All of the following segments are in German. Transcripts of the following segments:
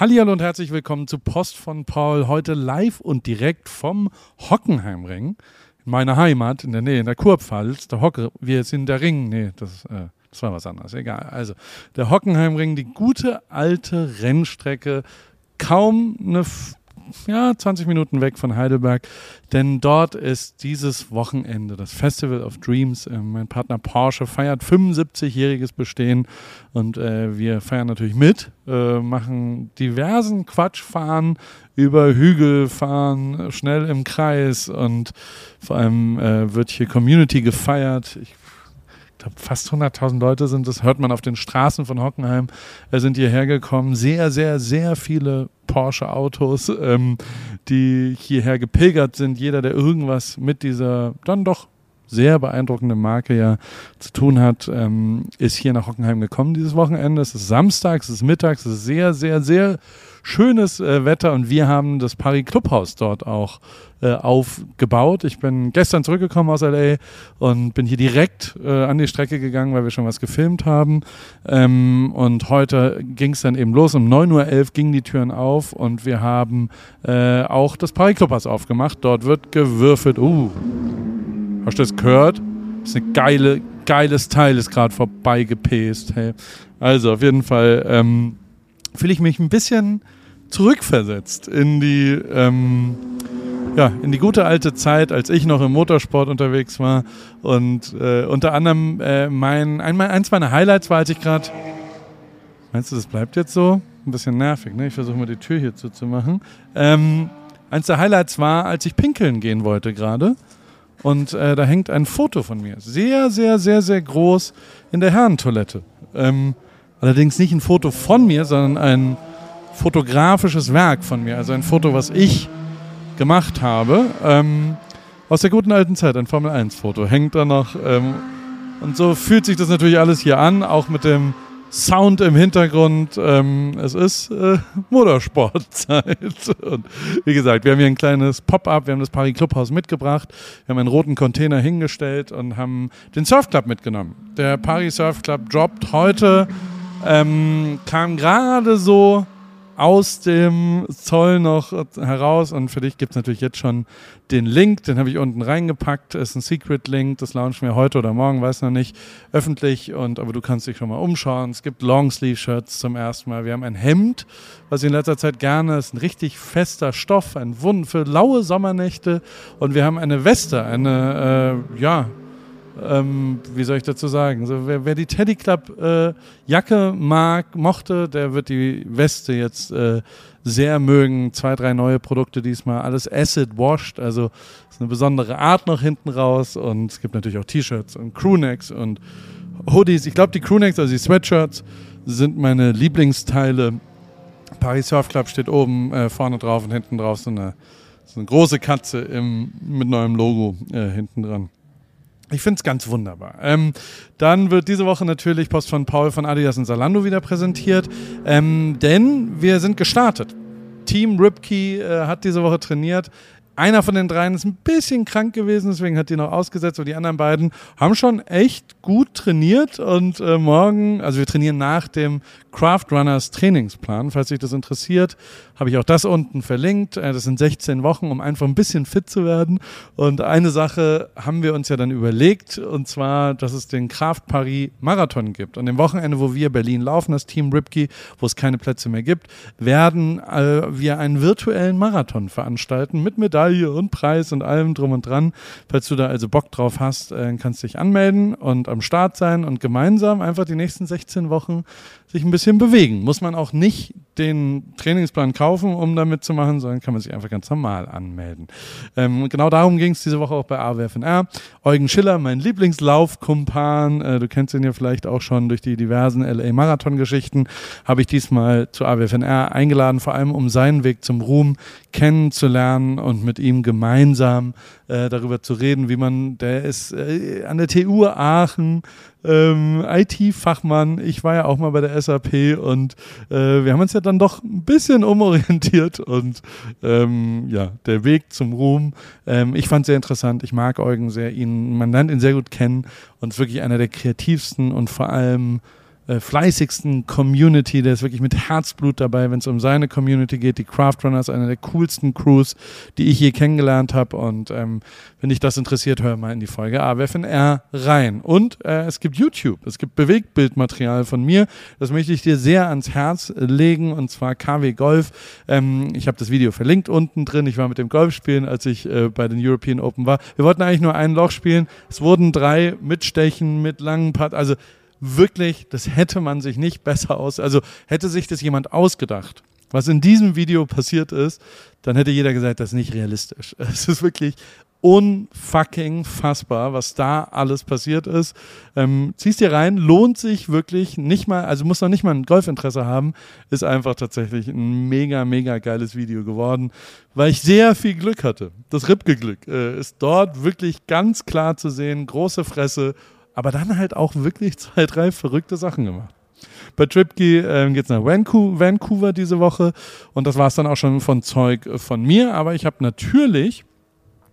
Hallihallo und herzlich willkommen zu Post von Paul. Heute live und direkt vom Hockenheimring. In meiner Heimat, in der Nähe, in der Kurpfalz. Der Hocke, wir sind der Ring. Nee, das, äh, das war was anderes. Egal. Also, der Hockenheimring, die gute alte Rennstrecke. Kaum eine ja, 20 Minuten weg von Heidelberg, denn dort ist dieses Wochenende das Festival of Dreams. Äh, mein Partner Porsche feiert 75-jähriges Bestehen und äh, wir feiern natürlich mit, äh, machen diversen Quatschfahren über Hügel, fahren schnell im Kreis und vor allem äh, wird hier Community gefeiert. Ich glaube, fast 100.000 Leute sind das, hört man auf den Straßen von Hockenheim, äh, sind hierher gekommen. Sehr, sehr, sehr viele Porsche-Autos, ähm, die hierher gepilgert sind. Jeder, der irgendwas mit dieser dann doch sehr beeindruckende Marke ja zu tun hat, ähm, ist hier nach Hockenheim gekommen dieses Wochenende. Es ist Samstag, es ist mittags, es ist sehr, sehr, sehr schönes äh, Wetter und wir haben das Paris Clubhaus dort auch äh, aufgebaut. Ich bin gestern zurückgekommen aus LA und bin hier direkt äh, an die Strecke gegangen, weil wir schon was gefilmt haben. Ähm, und heute ging es dann eben los. Um 9.11 Uhr gingen die Türen auf und wir haben äh, auch das Paris Clubhaus aufgemacht. Dort wird gewürfelt. Uh, hast du das gehört? Das ist ein geile, geiles Teil, ist gerade vorbeigepäst. Hey. Also auf jeden Fall ähm, fühle ich mich ein bisschen zurückversetzt in die, ähm, ja, in die gute alte Zeit, als ich noch im Motorsport unterwegs war. Und äh, unter anderem äh, mein, ein, eins meiner Highlights war, als ich gerade. Meinst du, das bleibt jetzt so? Ein bisschen nervig, ne? Ich versuche mal die Tür hier zuzumachen. Ähm, eins der Highlights war, als ich pinkeln gehen wollte gerade. Und äh, da hängt ein Foto von mir. Sehr, sehr, sehr, sehr groß in der Herrentoilette. Ähm, Allerdings nicht ein Foto von mir, sondern ein fotografisches Werk von mir. Also ein Foto, was ich gemacht habe. Ähm, aus der guten alten Zeit, ein Formel-1-Foto. Hängt da noch. Ähm, und so fühlt sich das natürlich alles hier an, auch mit dem Sound im Hintergrund. Ähm, es ist äh, Motorsportzeit. Und wie gesagt, wir haben hier ein kleines Pop-up. Wir haben das Paris Clubhaus mitgebracht. Wir haben einen roten Container hingestellt und haben den Surf Club mitgenommen. Der Paris Surf Club droppt heute ähm, kam gerade so aus dem Zoll noch heraus und für dich gibt es natürlich jetzt schon den Link, den habe ich unten reingepackt, ist ein Secret-Link, das launchen wir heute oder morgen, weiß noch nicht, öffentlich und aber du kannst dich schon mal umschauen. Es gibt Longsleeve-Shirts zum ersten Mal, wir haben ein Hemd, was ich in letzter Zeit gerne, ist ein richtig fester Stoff, ein Wunden für laue Sommernächte und wir haben eine Weste, eine, äh, ja, ähm, wie soll ich dazu sagen? Also wer, wer die Teddy Club äh, Jacke mag, mochte, der wird die Weste jetzt äh, sehr mögen. Zwei, drei neue Produkte diesmal, alles Acid Washed, also ist eine besondere Art noch hinten raus und es gibt natürlich auch T-Shirts und Crewnecks und Hoodies. Ich glaube, die Crewnecks, also die Sweatshirts, sind meine Lieblingsteile. Paris Surf Club steht oben äh, vorne drauf und hinten drauf so eine, so eine große Katze im, mit neuem Logo äh, hinten dran. Ich finde es ganz wunderbar. Ähm, dann wird diese Woche natürlich Post von Paul von Adidas und Salando wieder präsentiert, ähm, denn wir sind gestartet. Team Ripkey äh, hat diese Woche trainiert. Einer von den dreien ist ein bisschen krank gewesen, deswegen hat die noch ausgesetzt. Und die anderen beiden haben schon echt gut trainiert. Und äh, morgen, also wir trainieren nach dem Craft Runners Trainingsplan. Falls sich das interessiert, habe ich auch das unten verlinkt. Äh, das sind 16 Wochen, um einfach ein bisschen fit zu werden. Und eine Sache haben wir uns ja dann überlegt, und zwar, dass es den Craft Paris Marathon gibt. Und am Wochenende, wo wir Berlin laufen, das Team Ripkey, wo es keine Plätze mehr gibt, werden äh, wir einen virtuellen Marathon veranstalten mit Medaillen Medaille und Preis und allem drum und dran. Falls du da also Bock drauf hast, äh, kannst dich anmelden und am Start sein und gemeinsam einfach die nächsten 16 Wochen sich ein bisschen bewegen. Muss man auch nicht den Trainingsplan kaufen, um damit zu machen, sondern kann man sich einfach ganz normal anmelden. Ähm, genau darum ging es diese Woche auch bei AWFNR. Eugen Schiller, mein Lieblingslaufkumpan, äh, du kennst ihn ja vielleicht auch schon durch die diversen LA-Marathon-Geschichten, habe ich diesmal zu AWFNR eingeladen, vor allem um seinen Weg zum Ruhm kennenzulernen und mit ihm gemeinsam äh, darüber zu reden, wie man, der ist äh, an der TU Aachen ähm, IT-Fachmann. Ich war ja auch mal bei der SAP und äh, wir haben uns ja dann doch ein bisschen umorientiert und ähm, ja, der Weg zum Ruhm. Ähm, ich fand sehr interessant. Ich mag Eugen sehr. Ihn, man lernt ihn sehr gut kennen und ist wirklich einer der kreativsten und vor allem äh, fleißigsten Community. Der ist wirklich mit Herzblut dabei, wenn es um seine Community geht. Die Craft Runner ist eine der coolsten Crews, die ich je kennengelernt habe. Und ähm, wenn dich das interessiert, hör mal in die Folge AWFNR rein. Und äh, es gibt YouTube, es gibt Bewegtbildmaterial von mir. Das möchte ich dir sehr ans Herz legen und zwar KW Golf. Ähm, ich habe das Video verlinkt unten drin. Ich war mit dem Golf spielen, als ich äh, bei den European Open war. Wir wollten eigentlich nur ein Loch spielen. Es wurden drei mit Stechen, mit langen Part. Also wirklich, das hätte man sich nicht besser aus, also hätte sich das jemand ausgedacht. Was in diesem Video passiert ist, dann hätte jeder gesagt, das ist nicht realistisch. Es ist wirklich unfucking fassbar, was da alles passiert ist. Ähm, ziehst dir rein, lohnt sich wirklich nicht mal, also muss noch nicht mal ein Golfinteresse haben, ist einfach tatsächlich ein mega, mega geiles Video geworden, weil ich sehr viel Glück hatte. Das Ripke-Glück äh, ist dort wirklich ganz klar zu sehen, große Fresse, aber dann halt auch wirklich zwei, drei verrückte Sachen gemacht. Bei Tripkey äh, geht es nach Vancouver, Vancouver diese Woche und das war es dann auch schon von Zeug äh, von mir, aber ich habe natürlich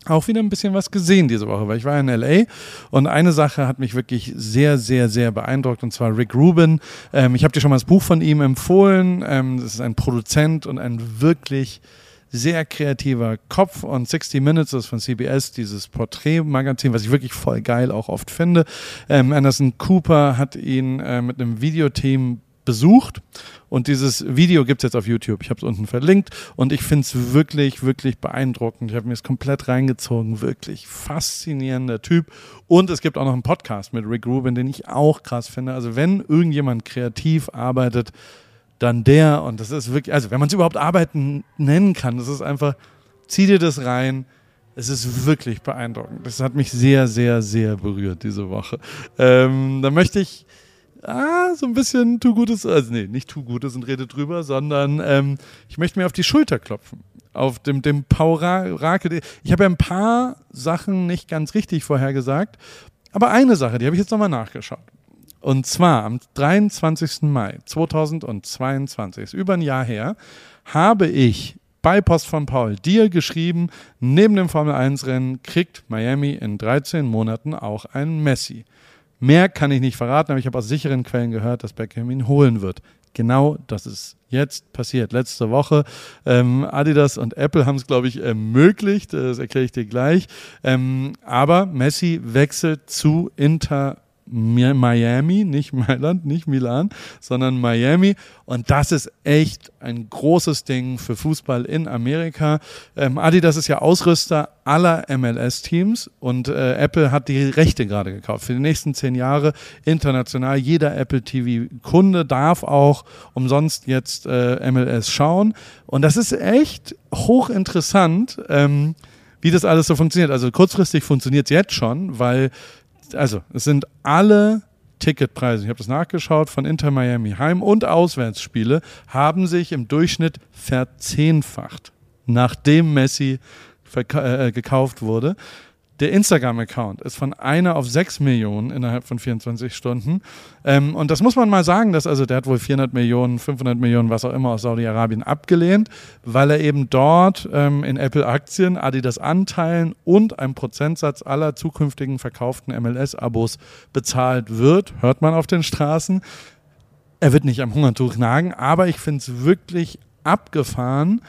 auch wieder ein bisschen was gesehen diese Woche, weil ich war in LA und eine Sache hat mich wirklich sehr, sehr, sehr beeindruckt und zwar Rick Rubin. Ähm, ich habe dir schon mal das Buch von ihm empfohlen. Ähm, das ist ein Produzent und ein wirklich sehr kreativer Kopf und 60 Minutes ist von CBS, dieses Porträtmagazin, was ich wirklich voll geil auch oft finde. Ähm, Anderson Cooper hat ihn äh, mit einem Videoteam besucht. Und dieses Video gibt es jetzt auf YouTube. Ich habe es unten verlinkt und ich finde es wirklich, wirklich beeindruckend. Ich habe mir es komplett reingezogen. Wirklich faszinierender Typ. Und es gibt auch noch einen Podcast mit Rick Rubin, den ich auch krass finde. Also wenn irgendjemand kreativ arbeitet, dann der. Und das ist wirklich, also wenn man es überhaupt Arbeiten nennen kann, das ist einfach, zieh dir das rein. Es ist wirklich beeindruckend. Das hat mich sehr, sehr, sehr berührt diese Woche. Ähm, da möchte ich ah, so ein bisschen tu Gutes, also nee, nicht tu Gutes und rede drüber, sondern ähm, ich möchte mir auf die Schulter klopfen. Auf dem, dem Paul Rake. Ich habe ja ein paar Sachen nicht ganz richtig vorhergesagt, aber eine Sache, die habe ich jetzt nochmal nachgeschaut. Und zwar am 23. Mai 2022, ist über ein Jahr her, habe ich bei Post von Paul dir geschrieben, neben dem Formel 1 Rennen kriegt Miami in 13 Monaten auch ein Messi. Mehr kann ich nicht verraten, aber ich habe aus sicheren Quellen gehört, dass Beckham ihn holen wird. Genau das ist jetzt passiert. Letzte Woche. Ähm, Adidas und Apple haben es, glaube ich, ermöglicht. Das erkläre ich dir gleich. Ähm, aber Messi wechselt zu Inter Miami, nicht Mailand, nicht Milan, sondern Miami. Und das ist echt ein großes Ding für Fußball in Amerika. Ähm, Adidas ist ja Ausrüster aller MLS-Teams und äh, Apple hat die Rechte gerade gekauft für die nächsten zehn Jahre international. Jeder Apple TV-Kunde darf auch umsonst jetzt äh, MLS schauen. Und das ist echt hochinteressant. Ähm, wie das alles so funktioniert. Also kurzfristig funktioniert es jetzt schon, weil also es sind alle Ticketpreise, ich habe das nachgeschaut, von Inter Miami Heim- und Auswärtsspiele haben sich im Durchschnitt verzehnfacht, nachdem Messi äh, gekauft wurde. Der Instagram-Account ist von einer auf sechs Millionen innerhalb von 24 Stunden. Ähm, und das muss man mal sagen, dass also der hat wohl 400 Millionen, 500 Millionen, was auch immer aus Saudi-Arabien abgelehnt, weil er eben dort ähm, in Apple-Aktien, Adidas Anteilen und einem Prozentsatz aller zukünftigen verkauften MLS-Abos bezahlt wird. Hört man auf den Straßen. Er wird nicht am Hungertuch nagen, aber ich finde es wirklich abgefahren,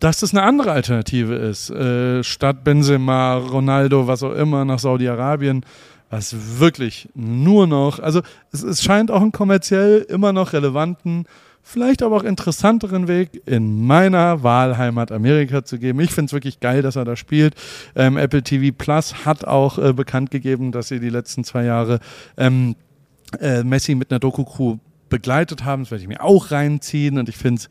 dass das eine andere Alternative ist. Äh, statt Benzema, Ronaldo, was auch immer, nach Saudi-Arabien, was wirklich nur noch, also es, es scheint auch einen kommerziell immer noch relevanten, vielleicht aber auch interessanteren Weg in meiner Wahlheimat Amerika zu geben. Ich finde es wirklich geil, dass er da spielt. Ähm, Apple TV Plus hat auch äh, bekannt gegeben, dass sie die letzten zwei Jahre ähm, äh, Messi mit einer Doku-Crew begleitet haben. Das werde ich mir auch reinziehen und ich finde es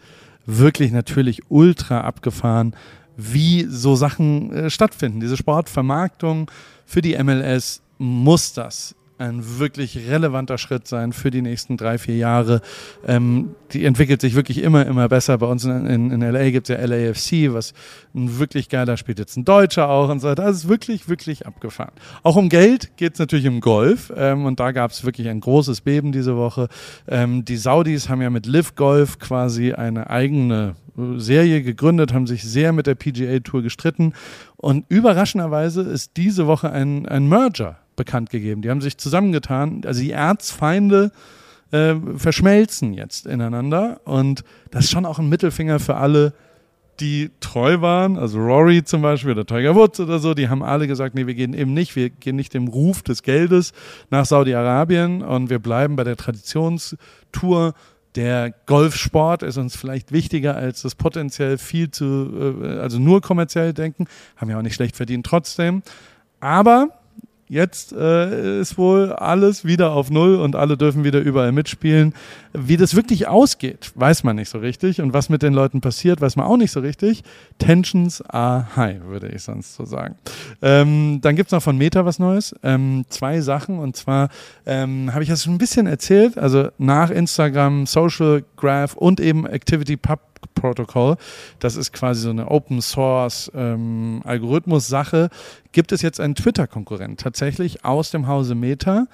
wirklich natürlich ultra abgefahren, wie so Sachen äh, stattfinden. Diese Sportvermarktung für die MLS muss das ein wirklich relevanter Schritt sein für die nächsten drei, vier Jahre. Ähm, die entwickelt sich wirklich immer, immer besser. Bei uns in, in, LA gibt es ja LAFC, was ein wirklich geiler spielt jetzt ein Deutscher auch und so. Das ist wirklich, wirklich abgefahren. Auch um Geld geht es natürlich im Golf ähm, und da gab es wirklich ein großes Beben diese Woche. Ähm, die Saudis haben ja mit Liv Golf quasi eine eigene äh, Serie gegründet, haben sich sehr mit der PGA Tour gestritten und überraschenderweise ist diese Woche ein, ein Merger bekannt gegeben. Die haben sich zusammengetan. Also die Erzfeinde äh, verschmelzen jetzt ineinander. Und das ist schon auch ein Mittelfinger für alle, die treu waren, also Rory zum Beispiel oder Tiger Woods oder so, die haben alle gesagt, nee, wir gehen eben nicht, wir gehen nicht dem Ruf des Geldes nach Saudi-Arabien und wir bleiben bei der Traditionstour. Der Golfsport ist uns vielleicht wichtiger als das potenziell viel zu, äh, also nur kommerziell denken, haben ja auch nicht schlecht verdient trotzdem. Aber Jetzt äh, ist wohl alles wieder auf Null und alle dürfen wieder überall mitspielen. Wie das wirklich ausgeht, weiß man nicht so richtig. Und was mit den Leuten passiert, weiß man auch nicht so richtig. Tensions are high, würde ich sonst so sagen. Ähm, dann gibt's noch von Meta was Neues. Ähm, zwei Sachen. Und zwar ähm, habe ich das schon ein bisschen erzählt. Also nach Instagram, Social Graph und eben Activity Pub Protocol. Das ist quasi so eine Open Source ähm, Algorithmus-Sache. Gibt es jetzt einen Twitter-Konkurrent tatsächlich aus dem Hause Meta?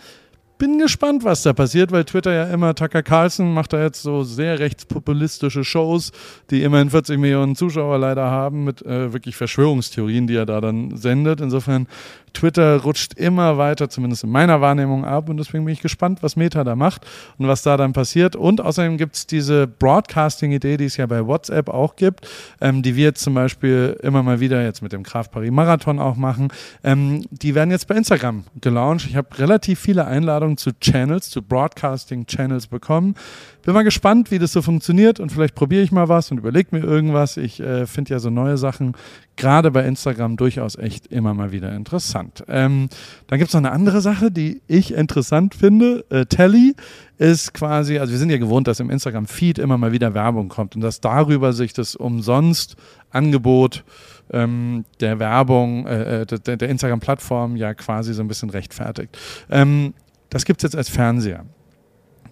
Bin gespannt, was da passiert, weil Twitter ja immer, Tucker Carlson macht da jetzt so sehr rechtspopulistische Shows, die immerhin 40 Millionen Zuschauer leider haben, mit äh, wirklich Verschwörungstheorien, die er da dann sendet. Insofern, Twitter rutscht immer weiter, zumindest in meiner Wahrnehmung, ab und deswegen bin ich gespannt, was Meta da macht und was da dann passiert. Und außerdem gibt es diese Broadcasting-Idee, die es ja bei WhatsApp auch gibt, ähm, die wir jetzt zum Beispiel immer mal wieder jetzt mit dem Kraft Paris Marathon auch machen. Ähm, die werden jetzt bei Instagram gelauncht. Ich habe relativ viele Einladungen Einladung zu Channels, zu Broadcasting-Channels bekommen. Bin mal gespannt, wie das so funktioniert und vielleicht probiere ich mal was und überlege mir irgendwas. Ich äh, finde ja so neue Sachen gerade bei Instagram durchaus echt immer mal wieder interessant. Ähm, dann gibt es noch eine andere Sache, die ich interessant finde. Äh, Telly ist quasi, also wir sind ja gewohnt, dass im Instagram-Feed immer mal wieder Werbung kommt und dass darüber sich das umsonst Angebot ähm, der Werbung, äh, äh der, der Instagram-Plattform ja quasi so ein bisschen rechtfertigt. Ähm, das gibt es jetzt als Fernseher.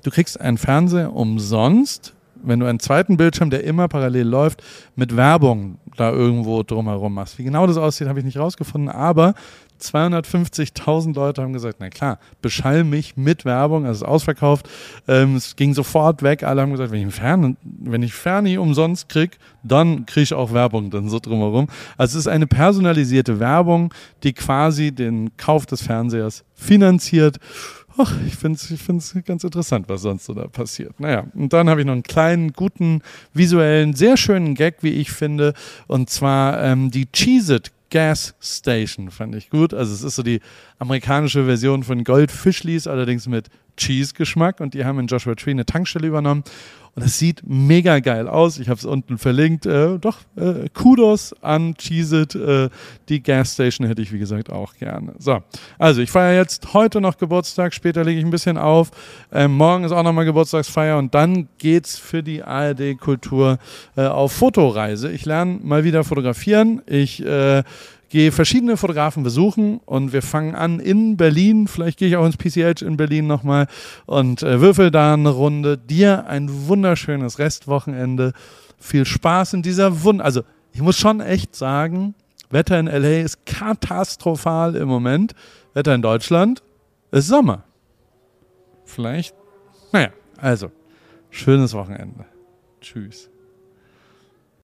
Du kriegst einen Fernseher umsonst, wenn du einen zweiten Bildschirm, der immer parallel läuft, mit Werbung da irgendwo drumherum machst. Wie genau das aussieht, habe ich nicht rausgefunden, aber 250.000 Leute haben gesagt, na klar, beschall mich mit Werbung, also es ist ausverkauft. Ähm, es ging sofort weg. Alle haben gesagt, wenn ich, Fern, wenn ich Ferni umsonst kriege, dann kriege ich auch Werbung dann so drumherum. Also es ist eine personalisierte Werbung, die quasi den Kauf des Fernsehers finanziert. Ach, ich finde es ich find's ganz interessant, was sonst so da passiert. Naja, und dann habe ich noch einen kleinen, guten, visuellen, sehr schönen Gag, wie ich finde. Und zwar ähm, die Cheez-It Gas Station, fand ich gut. Also es ist so die amerikanische Version von Goldfischlis, allerdings mit Cheese-Geschmack. Und die haben in Joshua Tree eine Tankstelle übernommen. Und es sieht mega geil aus. Ich habe es unten verlinkt. Äh, doch, äh, Kudos an Cheez-It. Äh, die Gasstation hätte ich, wie gesagt, auch gerne. So, also ich feiere jetzt heute noch Geburtstag. Später lege ich ein bisschen auf. Ähm, morgen ist auch nochmal Geburtstagsfeier. Und dann geht's für die ARD Kultur äh, auf Fotoreise. Ich lerne mal wieder fotografieren. Ich äh, gehe verschiedene Fotografen besuchen und wir fangen an in Berlin. Vielleicht gehe ich auch ins PCH in Berlin nochmal und äh, würfel da eine Runde. Dir ein wunderschönes Restwochenende. Viel Spaß in dieser Wund. Also, ich muss schon echt sagen, Wetter in LA ist katastrophal im Moment. Wetter in Deutschland ist Sommer. Vielleicht, naja, also, schönes Wochenende. Tschüss.